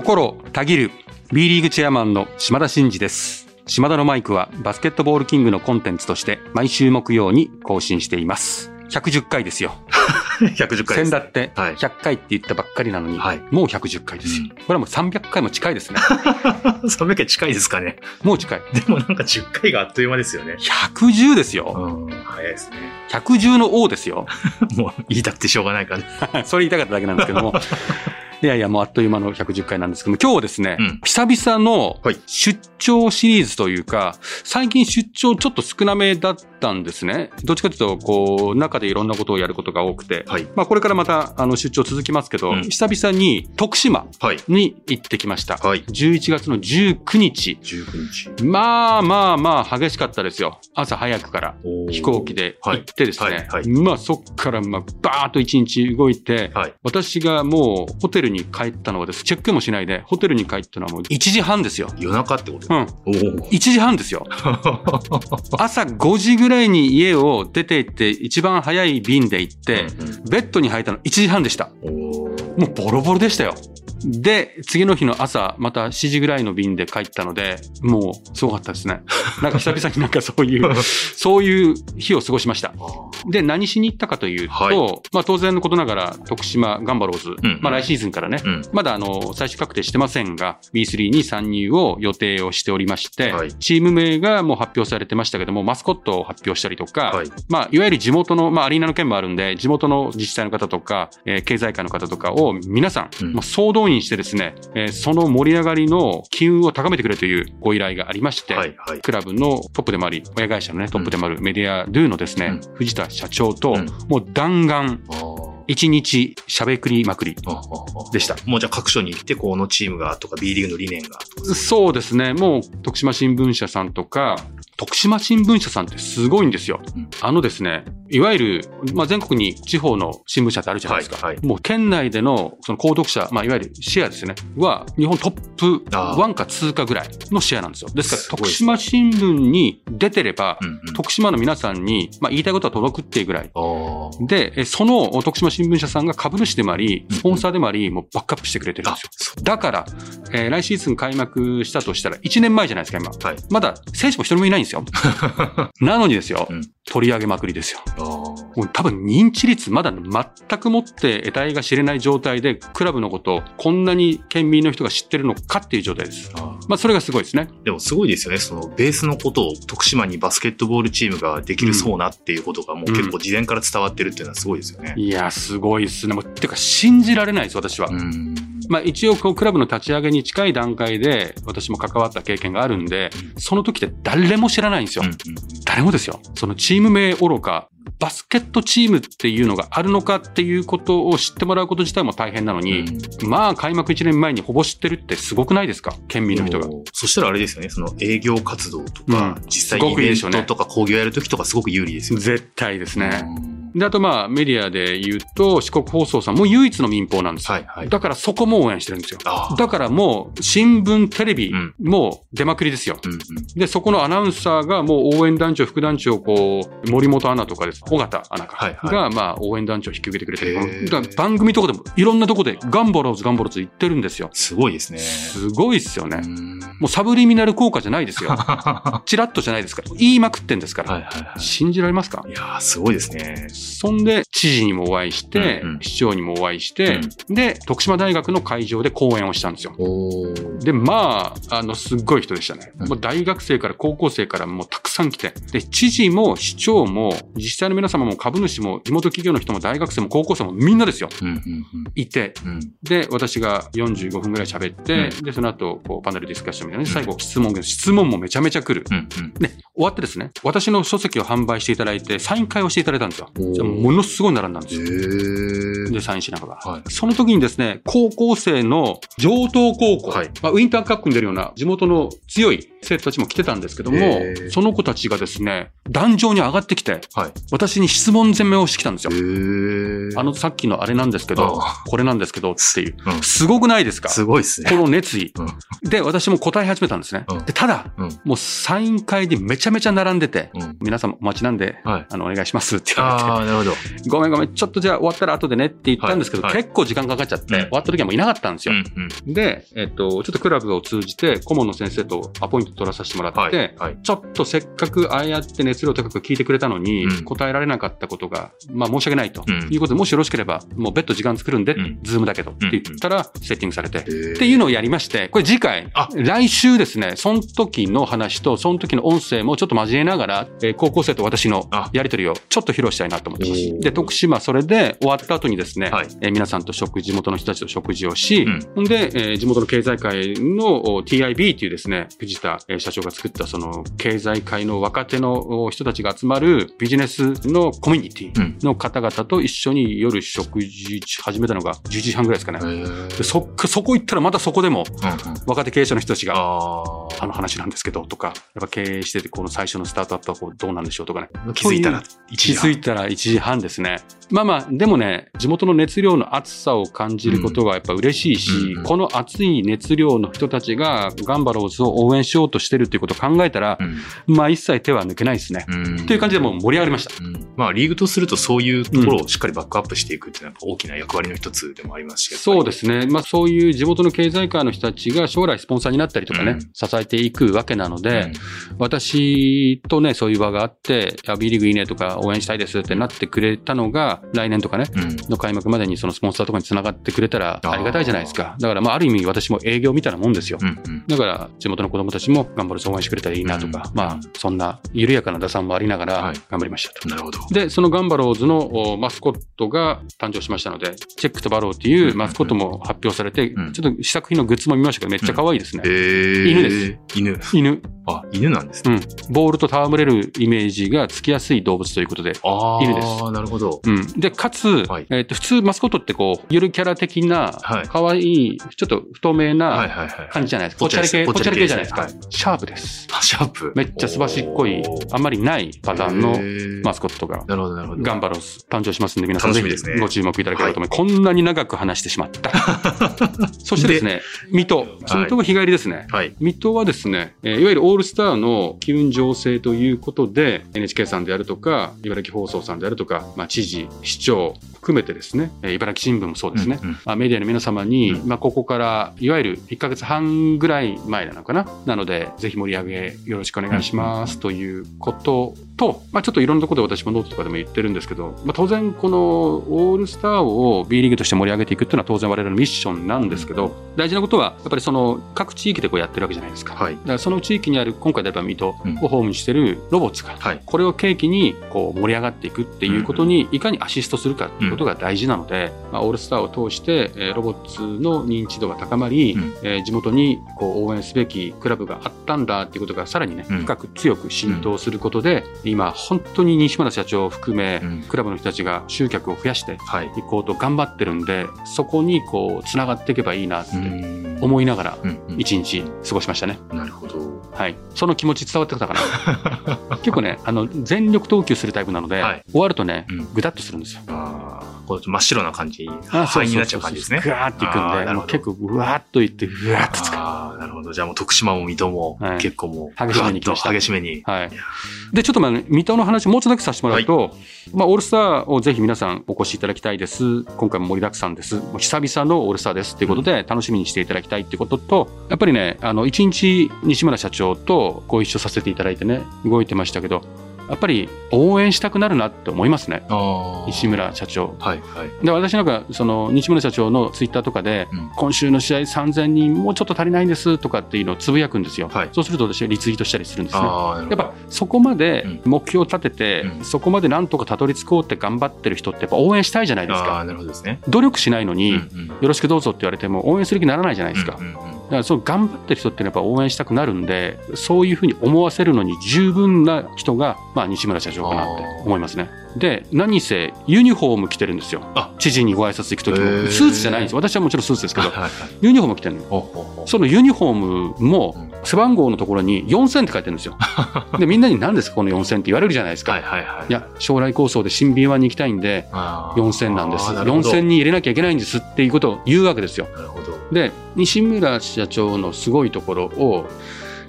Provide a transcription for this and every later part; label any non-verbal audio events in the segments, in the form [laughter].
心たぎる B リーグチェアマンの島田真二です島田のマイクはバスケットボールキングのコンテンツとして毎週木曜に更新しています110回ですよ [laughs] 110回です。先だってはい100回って言ったばっかりなのに、はいもう110回ですよ、うんこれはもう300回も近いですね [laughs] 300回近いですかね。もう近いでもなんか10回があっという間ですよね。110ですようん、早いですね。110の王ですよ [laughs] もう言いたくてしょうがないからね。それ言いたかっただけなんですけども。いやいや、もうあっという間の110回なんですけども、今日はですね、うん久々のはい出張シリーズというか、最近出張ちょっと少なめだったんですね。どっちかというと、こう、中でいろんなことをやることが多くて、はい。まあこれからまたあの出張続きますけど、うん久々に徳島はい。に行ってきました。はい。11月の19日。19日。まあまあまあ激しかったですよ。朝早くから。飛行機で行ってですね、まあそっからまあバーッと一日動いて、はい。私がもうホテルに帰ったのはです、チェックもしないで、ホテルに帰ったのはもう1時半ですよ。夜中ってこと？うん。おお。1時半ですよ。[laughs] 朝5時ぐらいに家を出て行って、一番早い便で行って、ベッドに入ったの1時半でした。おーもうボロボロでしたよ。で、次の日の朝、また7時ぐらいの便で帰ったので、もうすごかったですね。[laughs] なんか久々になんかそういう、[laughs] そういう日を過ごしました。で、何しに行ったかというと、はいまあ当然のことながら、徳島ガンバローズ、うんまあ来シーズンからね、うん。まだあの、最終確定してませんが、B3 に参入を予定をしておりまして、はいチーム名がもう発表されてましたけども、マスコットを発表したりとか、はいまあ、いわゆる地元の、まあ、アリーナの件もあるんで、地元の自治体の方とか、えー経済界の方とかを皆さん、うんもう総動員してですね、えーその盛り上がりの機運を高めてくれというご依頼がありまして、はい。はい。クラブのトップでもあり、親会社のね、トップでもあるメディアドゥのですね、う藤田社長と、うんもう弾丸、あー一日喋くりまくり。でした。もうじゃあ各所に行って、このチームがとか B リーグの理念がとか。そうですね。もう、徳島新聞社さんとか、徳島新聞社さんってすごいんですよ。うんあのですね、いわゆる、まあ、全国に地方の新聞社ってあるじゃないですか。はいはいもう県内でのその購読者、まあ、いわゆるシェアですね、は日本トップあー1か2かぐらいのシェアなんですよ。ですから、徳島新聞に出てれば、うんうん徳島の皆さんに、まあ、言いたいことは届くっていうぐらい。で、えその徳島新聞社さんが株主でもあり、うんスポンサーでもあり、もうバックアップしてくれてるんですよ。そだから、えー来シーズン開幕したとしたら1年前じゃないですか、今。はい。まだ選手も一人もいないんですよ。[laughs] なのにですよ、うん取り上げまくりですよ。もう多分認知率まだ全くもって得体が知れない状態で、クラブのことをこんなに県民の人が知ってるのかっていう状態です。あーまあそれがすごいですね。でもすごいですよね。そのベースのことを徳島にバスケットボールチームができるそうなっていうことがもう結構事前から伝わってるっていうのはすごいですよね。いや、すごいですね。もうてか信じられないです、私は。うん。まあ一応こうクラブの立ち上げに近い段階で私も関わった経験があるんで、その時って誰も知らないんですよ。うん誰もですよ。そのチーム名愚か、バスケットチームっていうのがあるのかっていうことを知ってもらうこと自体も大変なのに、まあ開幕1年前にほぼ知ってるってすごくないですか？県民の人が。そしたらあれですよね。その営業活動とか、うん実際すにイベントとか興行やるときとかすごく有利ですよね。絶対ですね。うんで、あとまあメディアで言うと四国放送さんも唯一の民放なんですよ。はいはい。だからそこも応援してるんですよ。だからもう新聞、テレビうんも出まくりですよ。うんうんで、そこのアナウンサーがもう応援団長、副団長、こう、森本アナとかです。尾形アナか。はいはいが、まあ、応援団長を引き受けてくれてる。だ番組とかでも、いろんなとこで、ガンバローズ、ガンバローズ言ってるんですよ。すごいですね。すごいっすよねう。んもうサブリミナル効果じゃないですよ。は [laughs] チラッとじゃないですから。言いまくってんですから。いはいは信じられますか？い。いやーすごいですね。そんで、知事にもお会いして、うんうん市長にもお会いして、で、徳島大学の会場で講演をしたんですよ。で、まあ、あの、すっごい人でしたね。うんもう大学生から高校生からもうたくさん来て。で、知事も市長も自治体の皆様も株主も地元企業の人も大学生も高校生もみんなですよ。うんうんいて。うんうんで、私が45分ぐらい喋って、で、その後、こう、パネルディスカッションみたいなね、最後質問が、質問もめちゃめちゃ来る。うんうんで、終わってですね、私の書籍を販売していただいて、サイン会をしていただいたんですよ。じゃあものすごい並んだんですよ。へで、サインしながら。はい。その時にですね、高校生の上東高校、はい。まあ、ウィンターカップに出るような地元の強い生徒たちも来てたんですけどもへー、その子たちがですね、壇上に上がってきて、はい。私に質問攻めをしてきたんですよへ。ーあの、さっきのあれなんですけどあ、これなんですけどっていう。うんすごくないですか？すごいですこね。の熱意う。で、私も答え始めたんですねうん。でただ、うん。もうサイン会でめちゃめちゃ並んでて、うん。皆さんお待ちなんで、はい。あの、お願いしますって言われて。ああ、なるほど。ごめんごめん、ちょっとじゃあ終わったら後でねって言ったんですけど、はいはい結構時間かかっちゃって、うん終わった時はもういなかったんですよ。うん。うん。で、えっと、ちょっとクラブを通じて、顧問の先生とアポイント取らさせてもらって、はい。はい。ちょっとせっかくああやって熱量高く聞いてくれたのに、うん。答えられなかったことが、まあ申し訳ないと、うん。いうことで、もしよろしければ、もう別途時間作るんで、うん。ズームだけどって言ったら、セッティングされて、っっていうのをやりまして、これ次回あ、来週ですね、その時の話と、その時の音声もちょっと交えながら、えー高校生と私のあ。やりとりをちょっと披露したいなと思ってます。で、徳島それで終わった後にですね、はい。えー皆さんと食事、地元の人たちと食事をし、うん。ほんで、えー地元の経済界のお TIB っていうですね、藤田えー社長が作ったその経済界の若手のお人たちが集まるビジネスのコミュニテうんィの方々と一緒に夜食事始めたのが11時半ぐらいですかね。でそっか、そこ行ったらまたそこでも若手経営者の人たちが、ああの話なんですけどとか、やっぱ経営しててこの最初のスタートアップはこうどうなんでしょうとかね。あ。気づいたら1気時半。づいたら1時半ですね。まあまあ、でもね、地元の熱量の熱さを感じることはやっぱ嬉しいし、うんうんこの熱い熱量の人たちがガンバローズを応援しようとしてるっていうことを考えたらう、ん。まあ一切手は抜けないですね。うんという感じでもう盛り上がりました。うんまあ、リーグとするとそういうところをしっかりバックアップしていくっていうのは大きな役割の一つでもありますし。そうですすね。まあそういう地元の経済界の人たちが将来スポンサーになったりとかね、うん支えていくわけなので、私とね、そういう場があって、B リーグいいねとか応援したいですってなってくれたのが、来年とかね、うん。の開幕までにそのスポンサーとかに繋がってくれたらありがたいじゃないですか。だからまあある意味私も営業みたいなもんですよ。だから地元の子供たちも頑張る応援してくれたらいいなとか、うんまあそんな緩やかな打算もありながらはい頑張りましたと。なるほど。で、そのガンバローズのおマスコットが誕生しましたので、チェックとバローっていうマスコットも発表されて、うんちょっと試作品のグッズも見ましたけど、めっちゃ可愛いですねえ。ー、犬です。犬。犬。あ、犬なんですね。うん。ボールと戯れるイメージがつきやすい動物ということで。ああ。犬ですなるほど。うん。で、かつ、はいえっ、と、普通マスコットってこう、ゆるキャラ的なはい、可愛い、ちょっと太めはいなはいはい。感じじゃないですか。ぽっちゃり系、ぽっちゃり系じゃないですか。はいシャープです。あシャープ。めっちゃすばしっこいあんまりないパターンのマススコットが。なるほど、なるほど。ガンバローズ誕生しますんで、皆さんねひご注目いただければと思います。こんなに長く話してしまった。[laughs] そしてですね、水戸。そのとこ日帰りですね。はい。水戸はですね、えーいわゆるオールスターの機運醸成ということで、NHK さんであるとか、茨城放送さんであるとか、まあ、知事、市長含めてですね、えー茨城新聞もそうですね、うんうん。まあ、メディアの皆様に、うん。まあ、ここから、いわゆる1ヶ月半ぐらい前なのかな。なので、ぜひ盛り上げよろしくお願いします。ということと、まあ、ちょっといろんなところで私もノートとかでも言ってるんですけど、まあ、当然このオールスターを B リーグとして盛り上げていくっていうのは当然我々のミッションなんですけど、大事なことは、やっぱりその各地域でこうやってるわけじゃないですか。はい。だからその地域にある、今回であれば水戸をうんホームにしてるロボッツが、はい。これを契機にこう盛り上がっていくっていうことにいかにアシストするかっていうことが大事なので、まあ、オールスターを通して、えーロボッツの認知度が高まり、うんえー地元にこう応援すべきクラブがあったんだっていうことがさらにね、うん深く強く浸透することで、今本当に西村社長を含め、うんクラブの人たちが集客を増やしてはい。いこうと頑張ってるんで、そこにこうつながっていけばいいなってうん思いながら一日過ごしましたね。なるほど。はい。その気持ち伝わってきたかな。[laughs] 結構ね、あの、全力投球するタイプなので、はい。終わるとねうん、ぐだっとするんですよ。ああ、こう真っ白な感じ、あ灰になっちゃう感じですね。ぐわーっていくんで、結構ぐわーっといって、ぐわーっとつく。ほど。じゃあもう徳島も水戸もはい結構もう、激しめに激しめに。はい。で、ちょっとまあ、水戸の話もうちょっとだけさせてもらうと、まあ、オールスターをぜひ皆さんお越しいただきたいです。今回も盛りだくさんです。もう久々のオールスターですっていうことで、楽しみにしていただきたいっていうことと、やっぱりね、あの、一日西村社長とご一緒させていただいてね、動いてましたけど、やっぱり応援したくなるなって思いますね。西村社長。はいはい。で、私なんか、その、西村社長のツイッターとかで、うん今週の試合3000人もうちょっと足りないんですとかっていうのをつぶやくんですよ。はいそうすると私はリツイートしたりするんですね。やっぱそこまで目標を立てて、うんそこまでなんとかたどり着こうって頑張ってる人ってやっぱ応援したいじゃないですか。なるほどですね。努力しないのに、うんうんよろしくどうぞって言われても応援する気にならないじゃないですか。うんうんうんからそう頑張ってる人ってやっぱ応援したくなるんで、そういうふうに思わせるのに十分な人が、まあ、西村社長かなって思いますね。で、何せユニフォーム着てるんですよあ。知事にご挨拶行くときも。スーツじゃないんですよ。私はもちろんスーツですけど、はいはいユニフォーム着てるのそのユニフォームもうん背番号のところに4000って書いてるんですよ。[laughs] で、みんなに何ですかこの4000って言われるじゃないですか。はいはいはい。いや、将来構想で新 B1 に行きたいんで、あー4000なんです。あーなるほど4000に入れなきゃいけないんですっていうことを言うわけですよ。なるほど。で、西村社長のすごいところを、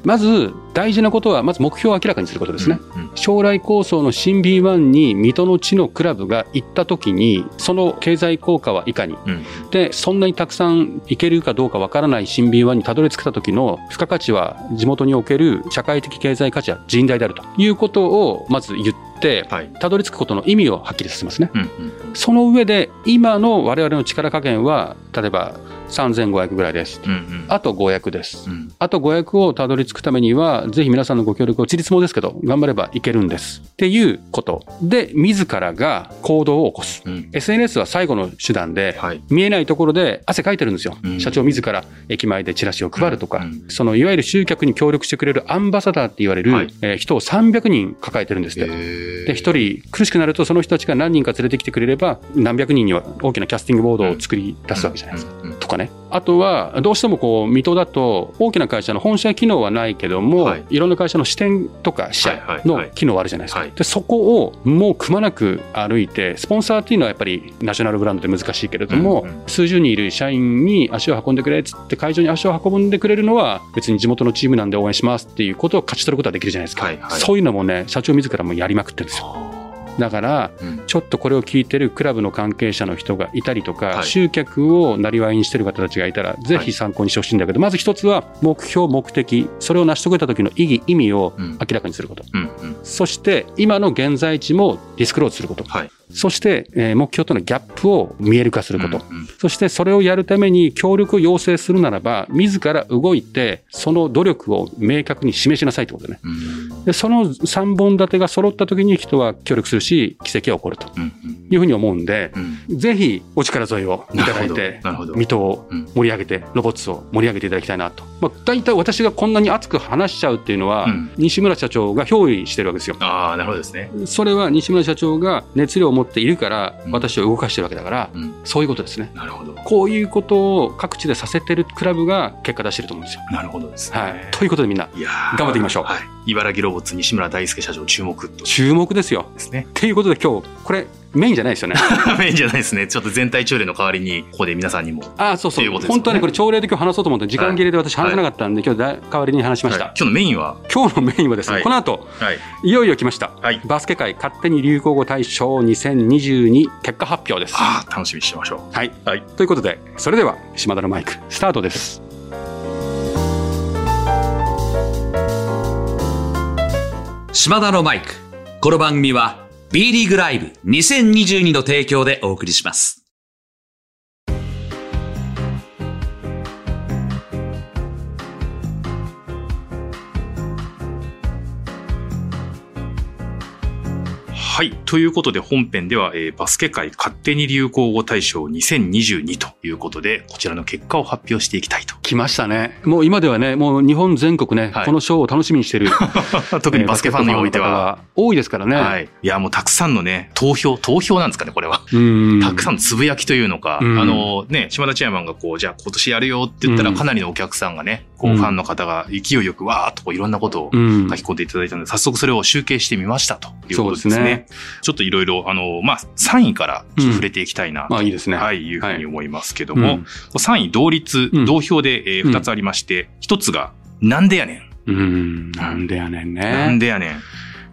まず大事なことは、まず目標を明らかにすることですね。うん。うん将来構想の新 B1 に水戸の地のクラブが行った時に、その経済効果はいかに。うんで、そんなにたくさん行けるかどうかわからない新 B1 にたどり着けた時の付加価値は地元における社会的経済価値は甚大であるということをまず言って、はい。たどり着くことの意味をはっきりさせますね。うんうんその上で、今の我々の力加減は、例えば3500ぐらいです。うんうんあと500です。うんあと500をたどり着くためには、ぜひ皆さんのご協力を、ちりつもですけど、頑張ればいけるんです。っていうこと。で、自らが行動を起こす。うん SNS は最後の手段で、はい。見えないところで汗かいてるんですよ。うん社長自ら駅前でチラシを配るとか、うんうんそのいわゆる集客に協力してくれるアンバサダーって言われる、はいえー人を300人抱えてるんですって。でで、一人苦しくなると、その人たちが何人か連れてきてくれれば、何百人には大きなキャスティングボードを作り出すわけじゃないですか。か。とかね。あとは、どうしてもこう、水戸だと、大きな会社の本社機能はないけども、はいい、ろんな会社の支店とか支社はいはいはいの機能はあるじゃないですか。はいで、そこをもうくまなく歩いて、スポンサーっていうのはやっぱりナショナルブランドで難しいけれども、うんうん数十人いる社員に足を運んでくれっつって会場に足を運んでくれるのは、別に地元のチームなんで応援しますっていうことを勝ち取ることはできるじゃないですか。はいはいそういうのもね、社長自らもやりまくってるんですよ。だから、うんちょっとこれを聞いてるクラブの関係者の人がいたりとか、はい集客をなりわいにしてる方たちがいたら、ぜひ参考にしてほしいんだけど、まず一つは目標、目的、それを成し遂げた時の意義、意味をうん明らかにすること。うんうんそして、今の現在地もディスクローズすること。はい。そして、えー目標とのギャップを見える化すること。うんうんそして、それをやるために協力を要請するならば、自ら動いて、その努力を明確に示しなさいってことね。うんで、その3本立てが揃った時に人は協力するし、奇跡が起こるとうんいうふうに思うんで、うんぜひお力添えをいただいて。水戸をうん盛り上げて、ロボッツを盛り上げていただきたいなと。まあ、大体私がこんなに熱く話しちゃうっていうのは、うん西村社長が憑依してるわけですよ。ああ、なるほどですね。それは西村社長が熱量を持っているからうん、私を動かしてるわけだから、うんそういうことですね。なるほど。こういうことを各地でさせてるクラブが結果出してると思うんですよ。なるほどですね。はい。ということでみんな、頑張っていきましょうはい。茨城ロボッツ西村大輔社長注目と注目ですよ。ですね。っていうことで今日、これメインじゃないですよね。[laughs] メインじゃないですね。ちょっと全体朝礼の代わりに、ここで皆さんにも。ああ、そうそう。ね本当はね、これ朝礼で今日話そうと思って、時間切れで私話せなかったんで、今日だ代わりに話しました。はい今日のメインは、今日のメインはですね、はいこの後、はい。いよいよ来ました。はい。バスケ界勝手に流行語大賞2022結果発表です。ああ、楽しみにしてましょはい。う。はい。ということで、それでは、島田のマイク、スタートです。島田のマイク。この番組は B リーグライブ2022の提供でお送りします。はい。ということで本編では、えーバスケ界勝手に流行語大賞2022ということで、こちらの結果を発表していきたいと。来ましたね。もう今ではね、もう日本全国ね、はいこの賞を楽しみにしてる。[laughs] 特にバスケファンにおいては。多いですからね。はい。いや、もうたくさんのね、投票、投票なんですかね、これは。うん。たくさんのつぶやきというのか、うんあのね、島田チェアマンがこう、じゃあ今年やるよって言ったら、うんかなりのお客さんがね、こう、うんファンの方が勢いよくわーっとこういろんなことをうん。書き込んでいただいたので、早速それを集計してみましたということですね。すねちょっといろいろ、あの、まあ、3位から触れていきたいなと、まあいいですね。はい、いうふうに思いますけども、うん3位同率、うん同票で、えうん2つありまして、1つが、なんでやねん。うん。なんでやねんね。なんでやねん。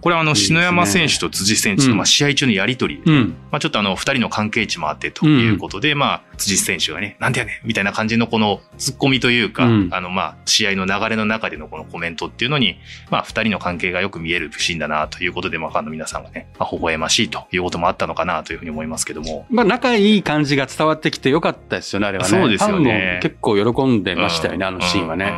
これはあの、篠山選手と辻選手の、うんまあ、試合中のやりとり、うん。まあ、ちょっとあの、二人の関係値もあってということで、まあ、辻選手がね、なんでやねんみたいな感じのこの突っ込みというか、うんあの、まあ、試合の流れの中でのこのコメントっていうのに、まあ、二人の関係がよく見えるシーンだなということで、まあ、ファンの皆さんがね、まあ、微笑ましいということもあったのかなというふうに思いますけども。まあ仲いい感じが伝わってきてよかったですよね、あれはね。そうですよね結構喜んでましたよね、あのシーンはね。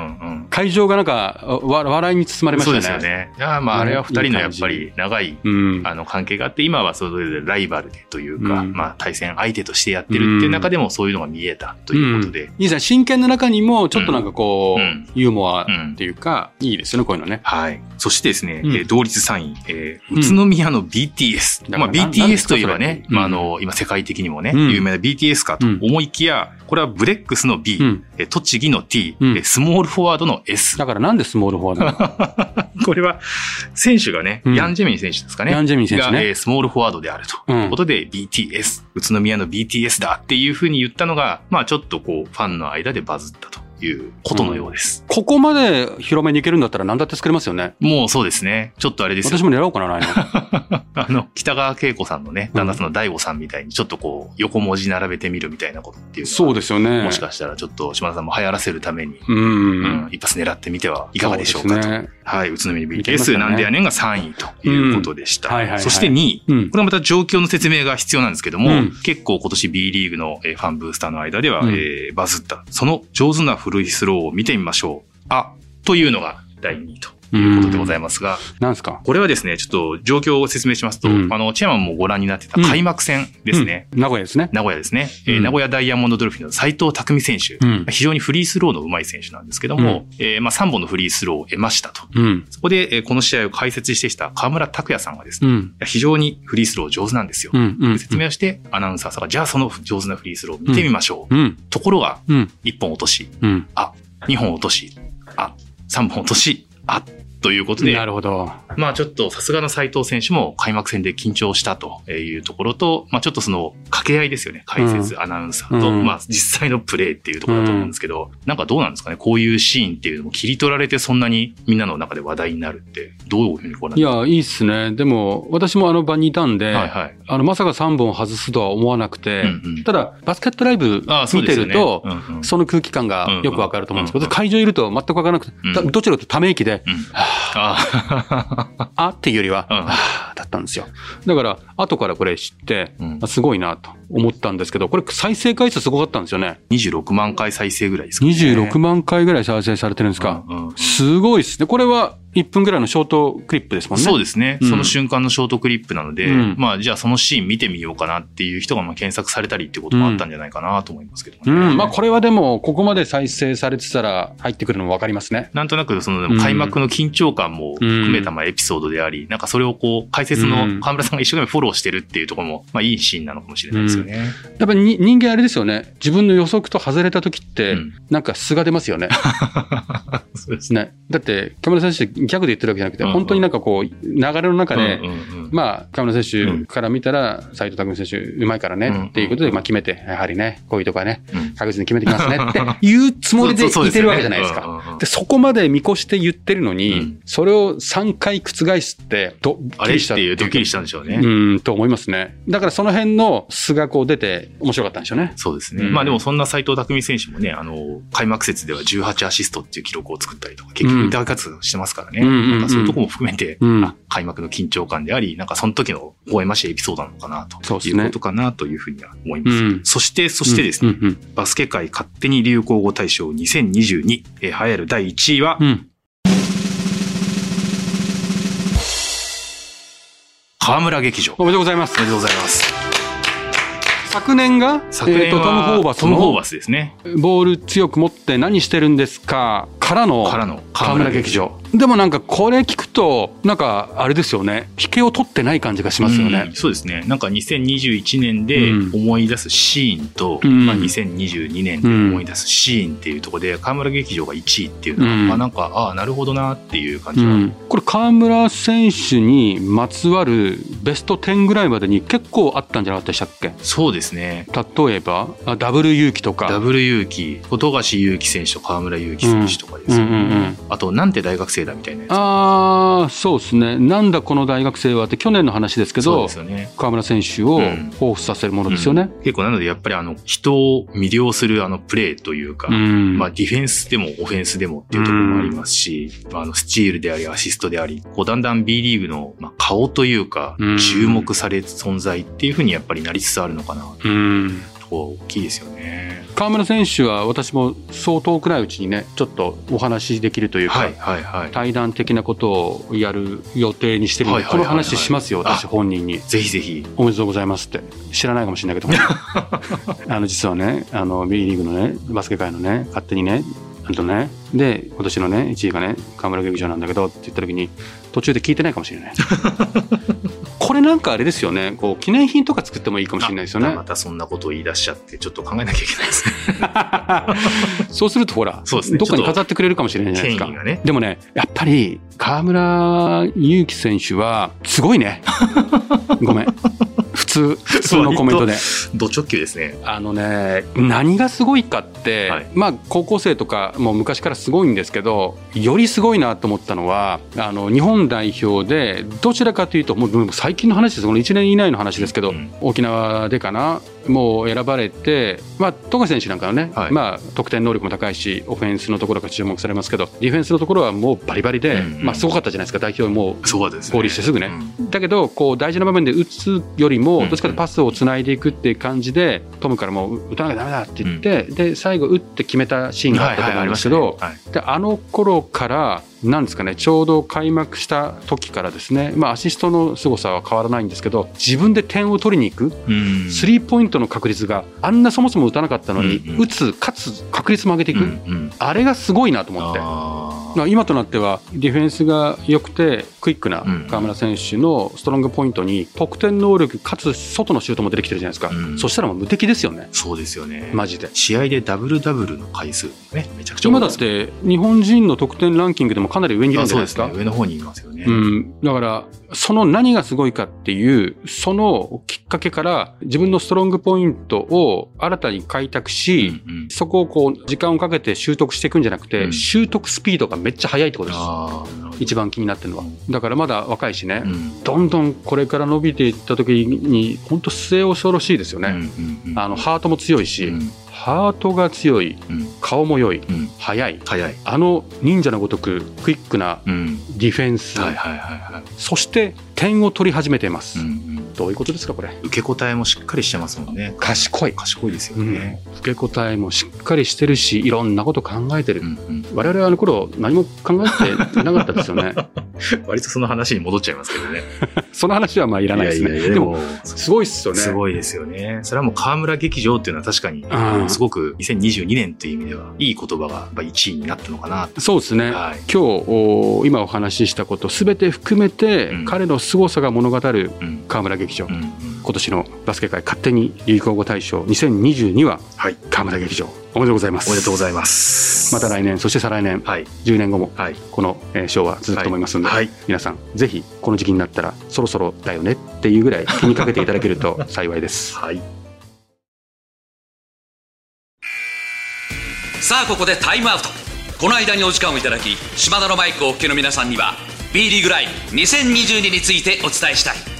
会場がなんか、わ笑いに包まれましたね。そうですよね。いや、まあ、あれは二人のやっっぱり長いうん。あの関係があって、今はそれぞれライバルでというか、うん。まあ対戦相手としてやってるっていう中でもそういうのが見えたということで、いいですね。真剣な中にも、ちょっとなん。かこう、うん。ユーモアっていうか、いいですよね、こういうのね。はい。そしてですね、うん。えー同率3位、えーうん宇都宮の BTS。まあ BTS といえばね、まああの、今世界的にもね、うん。有名な BTS かと思いきや、これはブレックスの B、うん。えー栃木の T、うん。えースモールフォワードの S。だからなんでスモールフォワードなの？[laughs] これは、選手がね、うん。ヤン・ジェミン選手ですかね。ヤンジェミン選手ね。が、えースモールフォワードであると。いうことで、BTS、宇都宮の BTS だっていうふうに言ったのが、まあちょっとこう、ファンの間でバズったということのようです。ここまで広めに行けるんだったら何だって作れますよね。もうそうですね。ちょっとあれですよ私も狙おうかな、ないの。[laughs] あの、北川景子さんのね、旦那さんの大悟さんみたいに、ちょっとこう、横文字並べてみるみたいなことっていうそうですよね。もしかしたらちょっと島田さんも流行らせるために、うん。うん一発狙ってみてはいかがでしょうかと。ねはい、宇都宮 BTS かねなんでやねんが3位ということでした。うんはいはいはいそして2位。うんこれはまた状況の説明が必要なんですけども、うん結構今年 B リーグのえーファンブースターの間では、うんえーバズった、その上手なフリースローを見てみましょう。あ、というのが第2位ということでございますが、なんですか？これはですね、ちょっと状況を説明しますと、うんあの、チェアマンもご覧になってた開幕戦ですね。うん名古屋ですね。名古屋ですね、えーうん名古屋ダイヤモンドドルフィンの斉藤匠選手、うん非常にフリースローの上手い選手なんですけども、えーまあ、3本のフリースローを得ましたと。うん。そこで、えーこの試合を解説してきた河村拓也さんがですね、非常にフリースロー上手なんですよ。うん。うん。説明をして、アナウンサーさんが、じゃあその上手なフリースローを見てみましょう。うん。ところが、うん。1本落とし、うん。あ、2本落とし、あ、3本落とし、あ、ということで、なるほど。まあちょっとさすがの斉藤選手も開幕戦で緊張したというところと、まあちょっとその掛け合いですよね。解説、アナウンサーと、うん。まあ実際のプレーっていうところだと思うんですけど、なんかどうなんですかね？こういうシーンっていうのも切り取られてそんなにみんなの中で話題になるって、どういうふうにご覧いになや、いいっすね。でも、私もあの場にいたんで、はいはい。あの、まさか3本外すとは思わなくて、うんうん。ただ、バスケットライブ見。てると、うんうん。その空気感がよくわかると思うんですけど、うんうん会場いると全くわからなくて、どちらかとため息で、うん。はああ、[laughs] あっていうよりは、うんはあだったんですよ。だから、後からこれ知って、うんあすごいなと思ったんですけど、これ再生回数すごかったんですよね。26万回再生ぐらいですかね。26万回ぐらい再生されてるんですか。うんうんうんすごいですね。これは1分ぐらいのショートクリップですもんね。そうですね、うんその瞬間のショートクリップなので、うんまあじゃあそのシーン見てみようかなっていう人がまあ検索されたりっていうこともあったんじゃないかなと思いますけどね。うん。まあこれはでも、ここまで再生されてたら入ってくるのもわかりますね。なんとなくその開幕の緊張感も含めたまあエピソードであり、なんかそれをこう解説の河村さんが一生懸命フォローしてるっていうところもまあいいシーンなのかもしれないですよね。やっぱりに人間あれですよね。自分の予測と外れた時って、うんなんか素が出ますよね。[laughs] そうですね。ね。だって、河村選手ギャグで言ってるわけじゃなくて、本当になんかこう、流れの中で、まあ、河村選手から見たら、斉藤匠選手、うまいからうんね、っていうことで、まあ決めて、やはりね、こういうとこはね、うん。確実に決めてきますね [laughs] っていうつもりでいてるわけじゃないですか。で、そこまで見越して言ってるのに、うん。それを3回覆すって、どあれ？っていうドッキリしたんでしょうね。うん、と思いますね。だからその辺の素がこう出て面白かったんでしょうね。そうですね。うん。まあでもそんな斉藤匠選手もね、あの、開幕節では18アシストっていう記録を作ったりとか、結局歌活動してますからね。うんうんうんうんなんかそういうとこも含めて、うんあ開幕の緊張感であり、なんかその時の微笑ましいエピソードなのかなとねいうことかなというふうには思います。うんそして、そしてですね、うんうんバスケ界勝手に流行語大賞2022、えー流行る第1位は、うん。うん河村劇場。おめでとうございますおめ。でとうございます。昨年が、昨年えーとトム・ホーはバストム・ホーバのスですね。ボール強く持って何してるんですか？からの河村劇場。でもなんかこれ聞くと、なんかあれですよね。引けを取ってない感じがしますよねうん。そうですね。なんか2021年でうん思い出すシーンと、うんまあ、2022年で思い出すシーンっていうところで、河村劇場が1位っていうのは、うんまあなんか、ああ、なるほどなっていう感じは。うん、これ河村選手にまつわるベスト10ぐらいまでに結構あったんじゃなかったでしたっけ？そうですね。例えばあダブル勇気とかダブル勇気、富樫勇樹選手と河村勇輝選手とかですよね。うんうんうんあと、なんて大学生だみたいな。ああそうですねなんだこの大学生はって去年の話ですけどですよね。河村選手をうん彷彿させるものですよね。結構なので、やっぱりあの、人を魅了するあの、プレーというか、うんまあ、ディフェンスでもオフェンスでもっていうところもありますし、まあ、あの、スチールであり、アシストであり、こう、だんだん B リーグの、まあ、顔というかうん、注目される存在っていうふうにやっぱりなりつつあるのかな、うん大きいですよね。河村選手は私もそう遠くないうちにね、ちょっとお話しできるというか、はいはいはい。対談的なことをやる予定にしてるんで、はいはいはいはいこの話しますよ、私あ本人に。ぜひぜひ。おめでとうございますって。知らないかもしれないけど、[laughs] あの、実はね、あの、B リーグのね、バスケ界のね、勝手にね、あとね、で、今年のね、1位がね、河村劇場なんだけどって言った時に、途中で聞いてないかもしれない。[laughs] これなんかあれですよね、こう、記念品とか作ってもいいかもしれないですよねあま。たそんなことを言い出しちゃって、ちょっと考えなきゃいけないですね。[laughs] そうするとほら、そうですねどっかに飾ってくれるかもしれないじゃないですかね。でもね、やっぱり、河村勇輝選手は、すごいね。[laughs] ごめん。普通、[laughs] 普通のコメントで。ド直球ですね。あのね、何がすごいかって、はいまあ、高校生とかも昔からすごいんですけど、よりすごいなと思ったのは、あの、日本代表で、どちらかというと、もう最近の話です。この1年以内の話ですけど、うん沖縄でかな、もう選ばれて、まあ、富樫選手なんかはね、はいまあ、得点能力も高いし、オフェンスのところが注目されますけど、ディフェンスのところはもうバリバリで、うんうんまあ、すごかったじゃないですか、代表もそうですね。合流してすぐねうんだけど、こう大事な場面で打つよりも、うんどっちかパスをつないでいくっていう感じで、トムからもう打たなきゃだめだって言って、で最後、打って決めたシーンがあったと思うんですけど、あの頃から、なんですかね、ちょうど開幕した時からですね、まあ、アシストの凄さは変わらないんですけど、自分で点を取りに行く、うん。スリーポイントの確率があんなそもそも打たなかったのに、うんうん。打つ、かつ確率も上げていく、うんうん。あれがすごいなと思って。今となってはディフェンスが良くてクイックなうん。河村選手のストロングポイントに得点能力かつ外のシュートも出てきてるじゃないですか、うん。そしたらもう無敵ですよね。そうですよね。マジで。試合でダブルダブルの回数ね、めちゃくちゃ多今だって日本人の得点ランキングでもか。なり上にいるんじゃないですか。すね。上の方にいますよね。うん、だから、その何がすごいかっていう、そのきっかけから自分のストロングポイントを新たに開拓し、うんうん。そこをこう時間をかけて習得していくんじゃなくて、うん。習得スピードがめっちゃ速いってことです。一番気になってるのは。だからまだ若いしね、うん。どんどんこれから伸びていった時に、本当末恐ろしいですよね。うんうんうん。あの、ハートも強いし、うんハートが強い、うん顔も良い、うん速い。早い。あの忍者のごとくクイックなうんディフェンス、はいはいはいはい。そして点を取り始めています。うんうんどういうことですか、これ？受け答えもしっかりしてますもんね。賢い。賢いですようんね。受け答えもしっかりしてるし、いろんなこと考えてる。うんうん我々はあの頃何も考えてなかったですよね。[laughs] 割とその話に戻っちゃいますけどね。[laughs] その話はまあいらないですね。でも、すごいっすよね。すごいですよね。それはもう河村劇場っていうのは確かにう、んすごく2022年という意味では、いい言葉がやっぱ1位になったのかな。そうですね。はい。今日お今お話ししたことすべて含めて、うん彼の凄さが物語るうん。河村劇場、うんうん。今年のバスケ界勝手に流行語大賞2022ははい。河村劇場おめでとうございますおめでとうございます。また来年そして再来年はい。10年後もはい。このえー賞は続くと思いますので、はい。皆さんぜひこの時期になったらそろそろだよねっていうぐらい気にかけていただけると [laughs] 幸いですはい。さあここでタイムアウトこの間にお時間をいただき島田のマイクをお聞きの皆さんには B リーグライブ2022についてお伝えしたい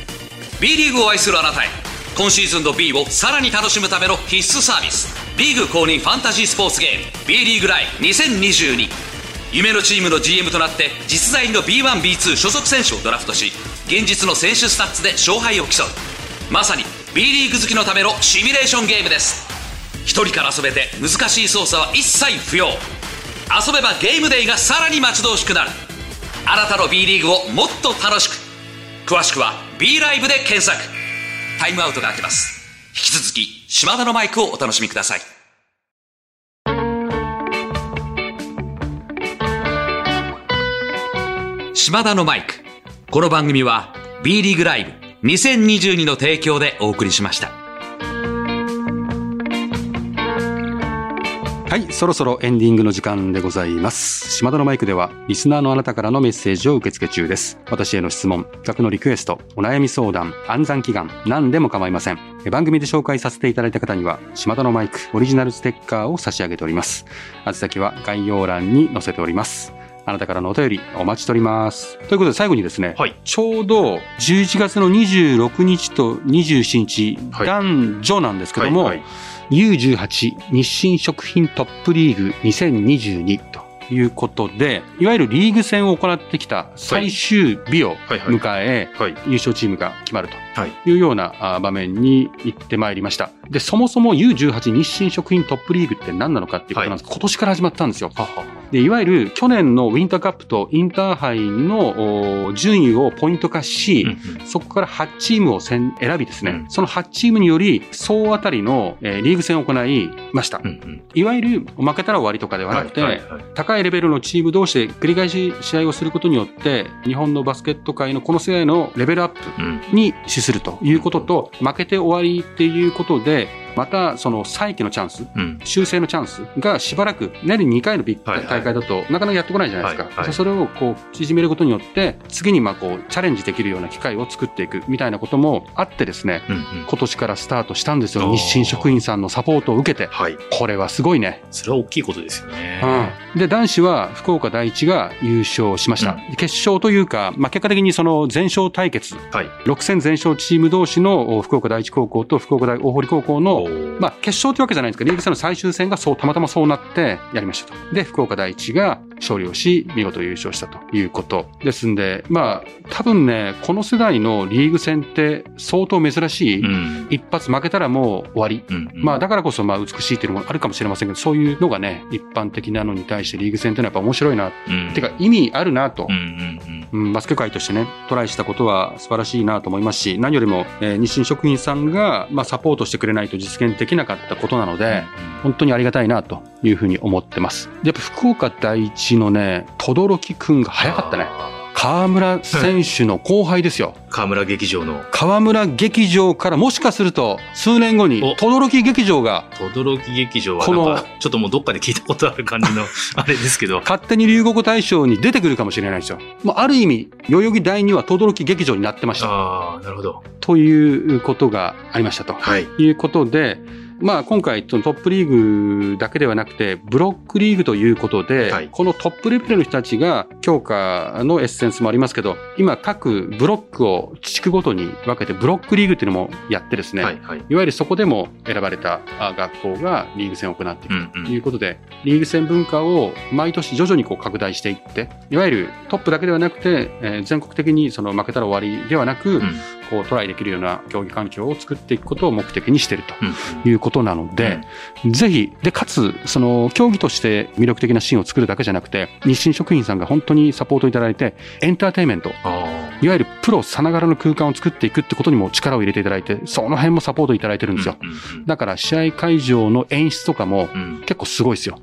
B リーグを愛するあなたへ。今シーズンの B をさらに楽しむための必須サービス。リーグ公認ファンタジースポーツゲーム。B リーグライブ2022夢のチームの GM となって実在の B1B2 所属選手をドラフトし現実の選手スタッツで勝敗を競う。まさに B リーグ好きのためのシミュレーションゲームです。一人から遊べて難しい操作は一切不要。遊べば game day がさらに待ち遠しくなる。あなたの B リーグをもっと楽しく。詳しくは B ライブで検索。タイムアウトが明けます。引き続き島田のマイクをお楽しみください。島田のマイク。この番組は B リーグライブ2022の提供でお送りしました。はいそろそろエンディングの時間でございます。島田のマイクではリスナーのあなたからのメッセージを受け付け中です。私への質問企画のリクエストお悩み相談暗算祈願何でも構いません。え番組で紹介させていただいた方には島田のマイクオリジナルステッカーを差し上げております。宛先は概要欄に載せております。あなたからのお便りお待ちしております。ということで最後にですね、はい。ちょうど11月の26日と27日、はい。男女なんですけども、はいはい U18 日清食品トップリーグ2022ということで、いわゆるリーグ戦を行ってきた最終日をはいはい迎え、はい。優勝チームが決まると。いうようなあ場面に行ってまいりました。で、そもそも U18 日清食品トップリーグって何なのかっていうことなんです、今年から始まったんですよ。で、いわゆる去年のウィンターカップとインターハイのお順位をポイント化し、うんうん。そこから8チームを選選びですね、うん。その8チームにより総当たりの、えーリーグ戦を行いました。うんうん。いわゆる負けたら終わりとかではなくて、はいはいはい。高いレベルのチーム同士で繰り返し試合をすることによって、日本のバスケット界のこの世代のレベルアップうん。に資するということと、負けて終わりっていうことで、またその再起のチャンス、うん修正のチャンスがしばらく、年に2回のビッグ大会だと、なかなかやってこないじゃないですか。はいはいそれをこう縮めることによって、次にまあこうチャレンジできるような機会を作っていくみたいなこともあってですね、うんうん今年からスタートしたんですよ。日清食品さんのサポートを受けて。はい。これはすごいね。それは大きいことですよね。うん、で男子は福岡第一が優勝しました、う決勝というか、まあ、結果的にその全勝対決はい。6戦全勝チーム同士のお福岡第一高校と福岡大大堀高校の、まあ、決勝というわけじゃないんですけどリーグ戦の最終戦がそうたまたまそうなってやりましたと。で福岡第一が勝利をし見事優勝したということですんでまあ多分ねこの世代のリーグ戦って相当珍しい、うん。一発負けたらもう終わりうんうんまあだからこそまあ美しいっていうのもあるかもしれませんけど、そういうのがね、一般的なのに対してリーグ戦っていうのはやっぱ面白いな、うんてか意味あるなとうん、うんうんバスケ界としてね、トライしたことは素晴らしいなと思いますし、何よりも、えー日清食品さんがまあサポートしてくれないと実現できなかったことなのうん。で、本当にありがたいなというふうに思ってます。でやっぱ福岡第一のね、轟くんが早かったね。あ河村選手の後輩ですよ。ー。河村劇場の河村劇場からもしかすると数年後にお轟劇場が轟劇場はこのちょっともうどっかで聞いたことある感じの、[laughs] あれですけど。勝手に流国大賞に出てくるかもしれないですよ。もうある意味、代々木第二は轟劇場になってました。ああ、なるほど。ということがありましたと。はい。いうことで、まあ今回そのトップリーグだけではなくて、ブロックリーグということで、はいこのトップレベルの人たちが強化のエッセンスもありますけど、今各ブロックを地区ごとに分けてブロックリーグっていうのもやってですね、はい。はい。いわゆるそこでも選ばれたあ学校がリーグ戦を行っていくうんうん。ということで、リーグ戦文化を毎年徐々にこう拡大していって、いわゆるトップだけではなくて、えー全国的にその負けたら終わりではなく、うんこうトライできるような競技環境を作っていくことを目的にしているうん。ということなので、ぜひ、で、かつ、その競技として魅力的なシーンを作るだけじゃなくて、日清食品さんが本当にサポートいただいて、エンターテインメント、あいわゆるプロさながらの空間を作っていくってことにも力を入れていただいて、その辺もサポートいただいてるんですよ。だから試合会場の演出とかもうん。結構すごいですよ。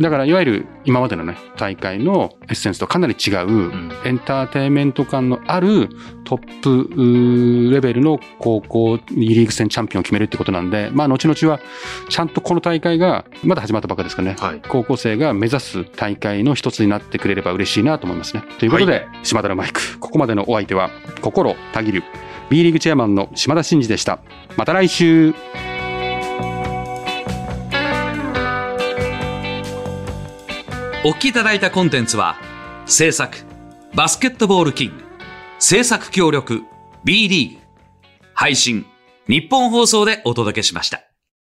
だからいわゆる今までのね、大会のエッセンスとかなり違う、んエンターテインメント感のあるトップレベルの高校リーグ戦チャンピオンを決めるってことなんで、まあ後々はちゃんとこの大会がまだ始まったばっかですからね、はい。高校生が目指す大会の一つになってくれれば嬉しいなと思いますね。ということで、島田のマイク、ここまでのお相手は、心たぎる B リーグチェアマンの島田真二でした。また来週お聞きいただいたコンテンツは、制作、バスケットボールキング、制作協力、B リーグ、配信、日本放送でお届けしました。